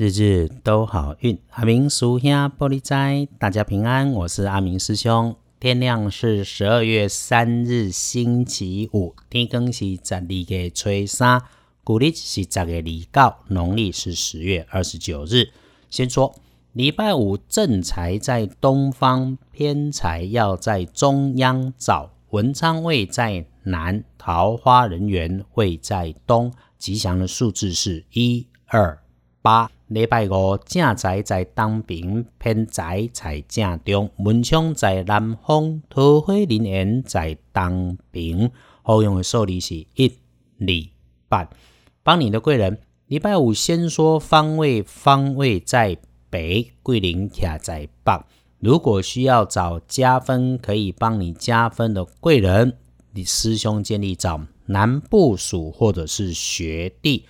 日日都好运，阿明叔兄玻璃斋，大家平安。我是阿明师兄。天亮是十二月三日，星期五，天更是十二月初三，古历是十月二九，农历是十月二十九日。先说礼拜五正财在东方，偏财要在中央找，文昌位在南，桃花人缘位在东，吉祥的数字是一二八。礼拜五正财在东边，偏财在正中，文昌在南方，桃花人缘在东边。好用的数字是一、二、八。帮你的贵人，礼拜五先说方位，方位在北，桂林卡在北。如果需要找加分，可以帮你加分的贵人，你师兄建议找南部属或者是学弟。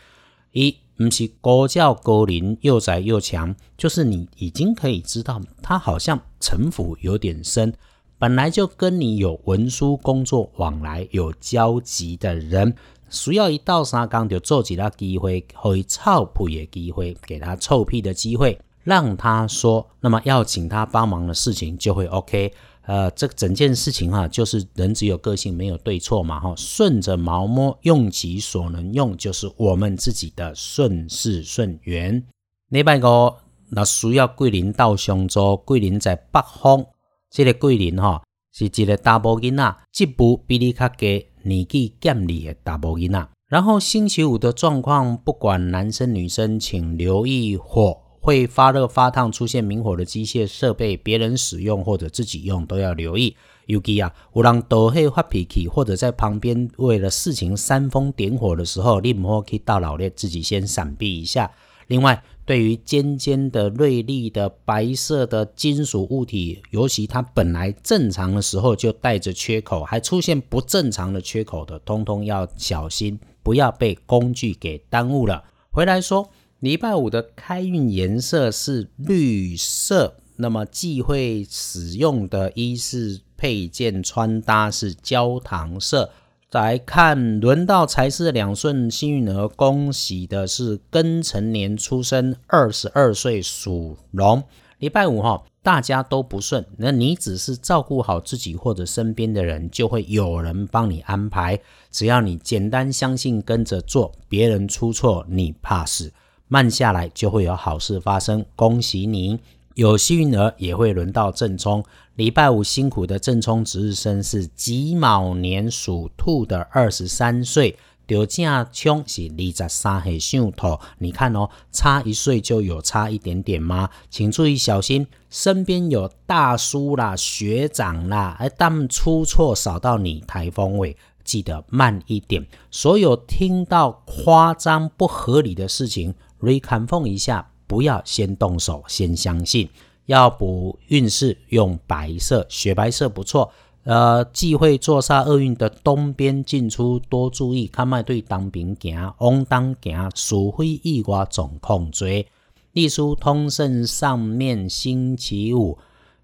一不是高教高龄又窄又强，就是你已经可以知道他好像城府有点深，本来就跟你有文书工作往来有交集的人，需要一到三缸就做几他机会，可以臭屁的机会，给他臭屁的机会，让他说，那么要请他帮忙的事情就会 OK。呃，这整件事情哈，就是人只有个性，没有对错嘛哈。顺着毛摸，用其所能用，就是我们自己的顺势顺缘。礼拜五那需要桂林到上周，桂林在北方，这个桂林哈是一个大波囡仔，这部比你较低，年纪减里的大波囡仔。然后星期五的状况，不管男生女生，请留意火。会发热发烫、出现明火的机械设备，别人使用或者自己用都要留意。尤其啊，有人都会发脾气，或者在旁边为了事情煽风点火的时候，你唔可以大老咧自己先闪避一下。另外，对于尖尖的、锐利的、白色的金属物体，尤其它本来正常的时候就带着缺口，还出现不正常的缺口的，通通要小心，不要被工具给耽误了。回来说。礼拜五的开运颜色是绿色，那么忌讳使用的衣饰配件穿搭是焦糖色。再来看轮到财势两顺幸运儿，恭喜的是庚辰年出生，二十二岁属龙。礼拜五哈，大家都不顺，那你只是照顾好自己或者身边的人，就会有人帮你安排。只要你简单相信跟着做，别人出错你怕死。慢下来就会有好事发生，恭喜你！有幸运儿也会轮到正冲。礼拜五辛苦的正冲值日生是己卯年属兔的二十三岁，丢正冲是二十三岁属兔。你看哦，差一岁就有差一点点吗？请注意小心，身边有大叔啦、学长啦，哎，他们出错扫到你台风尾，记得慢一点。所有听到夸张不合理的事情。Reconform 一下，不要先动手，先相信。要补运势，用白色，雪白色不错。呃，忌讳坐煞厄运的东边进出，多注意。看卖对当兵行，往当行，属非意外总控追。隶书通胜上面星期五。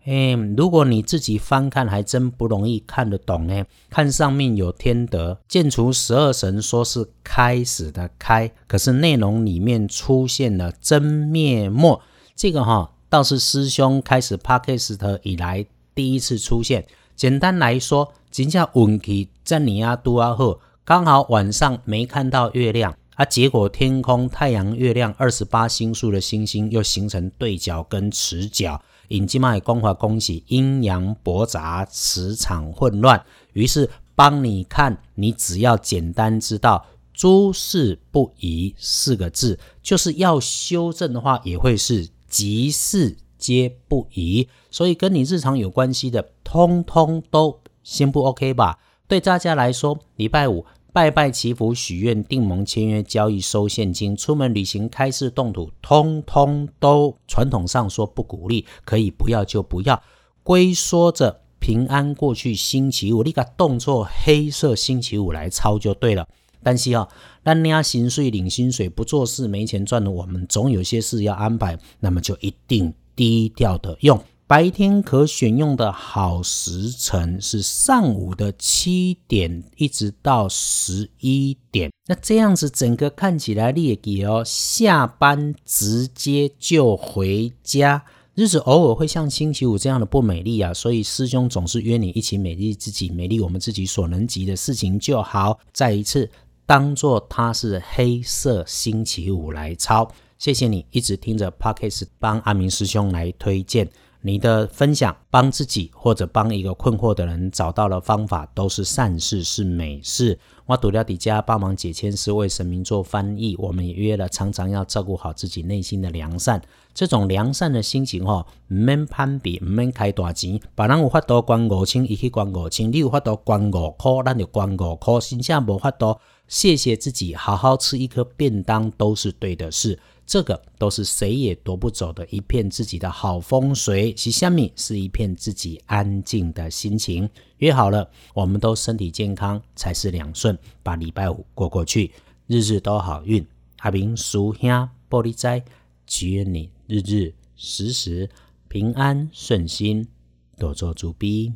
嗯，如果你自己翻看，还真不容易看得懂呢。看上面有天德，建除十二神，说是开始的开，可是内容里面出现了真面目。这个哈倒是师兄开始 p o d c t 以来第一次出现。简单来说，今下运气在你啊都啊好，刚好晚上没看到月亮啊，结果天空太阳、月亮二十八星宿的星星又形成对角跟直角。引进脉光滑，恭喜阴阳驳杂，磁场混乱。于是帮你看，你只要简单知道“诸事不宜”四个字，就是要修正的话，也会是“吉事皆不宜”。所以跟你日常有关系的，通通都先不 OK 吧？对大家来说，礼拜五。拜拜祈福许愿订盟签约交易收现金出门旅行开市动土，通通都传统上说不鼓励，可以不要就不要。龟缩着平安过去，星期五你个动作黑色星期五来抄就对了。但是啊，那人家薪水领薪水不做事没钱赚的，我们总有些事要安排，那么就一定低调的用。白天可选用的好时辰是上午的七点一直到十一点。那这样子整个看起来列给哦，下班直接就回家。日子偶尔会像星期五这样的不美丽啊，所以师兄总是约你一起美丽自己，美丽我们自己所能及的事情就好。再一次当做它是黑色星期五来抄。谢谢你一直听着 Pocket 帮阿明师兄来推荐你的分享，帮自己或者帮一个困惑的人找到了方法，都是善事，是美事。我读了底家帮忙解签是为神明做翻译，我们也约了，常常要照顾好自己内心的良善。这种良善的心情吼，唔免攀比，唔免开大钱。别人有法度捐五千，伊去捐五千；你有法度捐五块，咱就捐五块。真正无法度，谢谢自己，好好吃一颗便当都是对的事。这个都是谁也夺不走的一片自己的好风水。其下面是一片自己安静的心情。约好了，我们都身体健康，才是两顺，把礼拜五过过去，日日都好运。阿明叔兄玻璃斋，祈愿你日日时时平安顺心，多做主逼。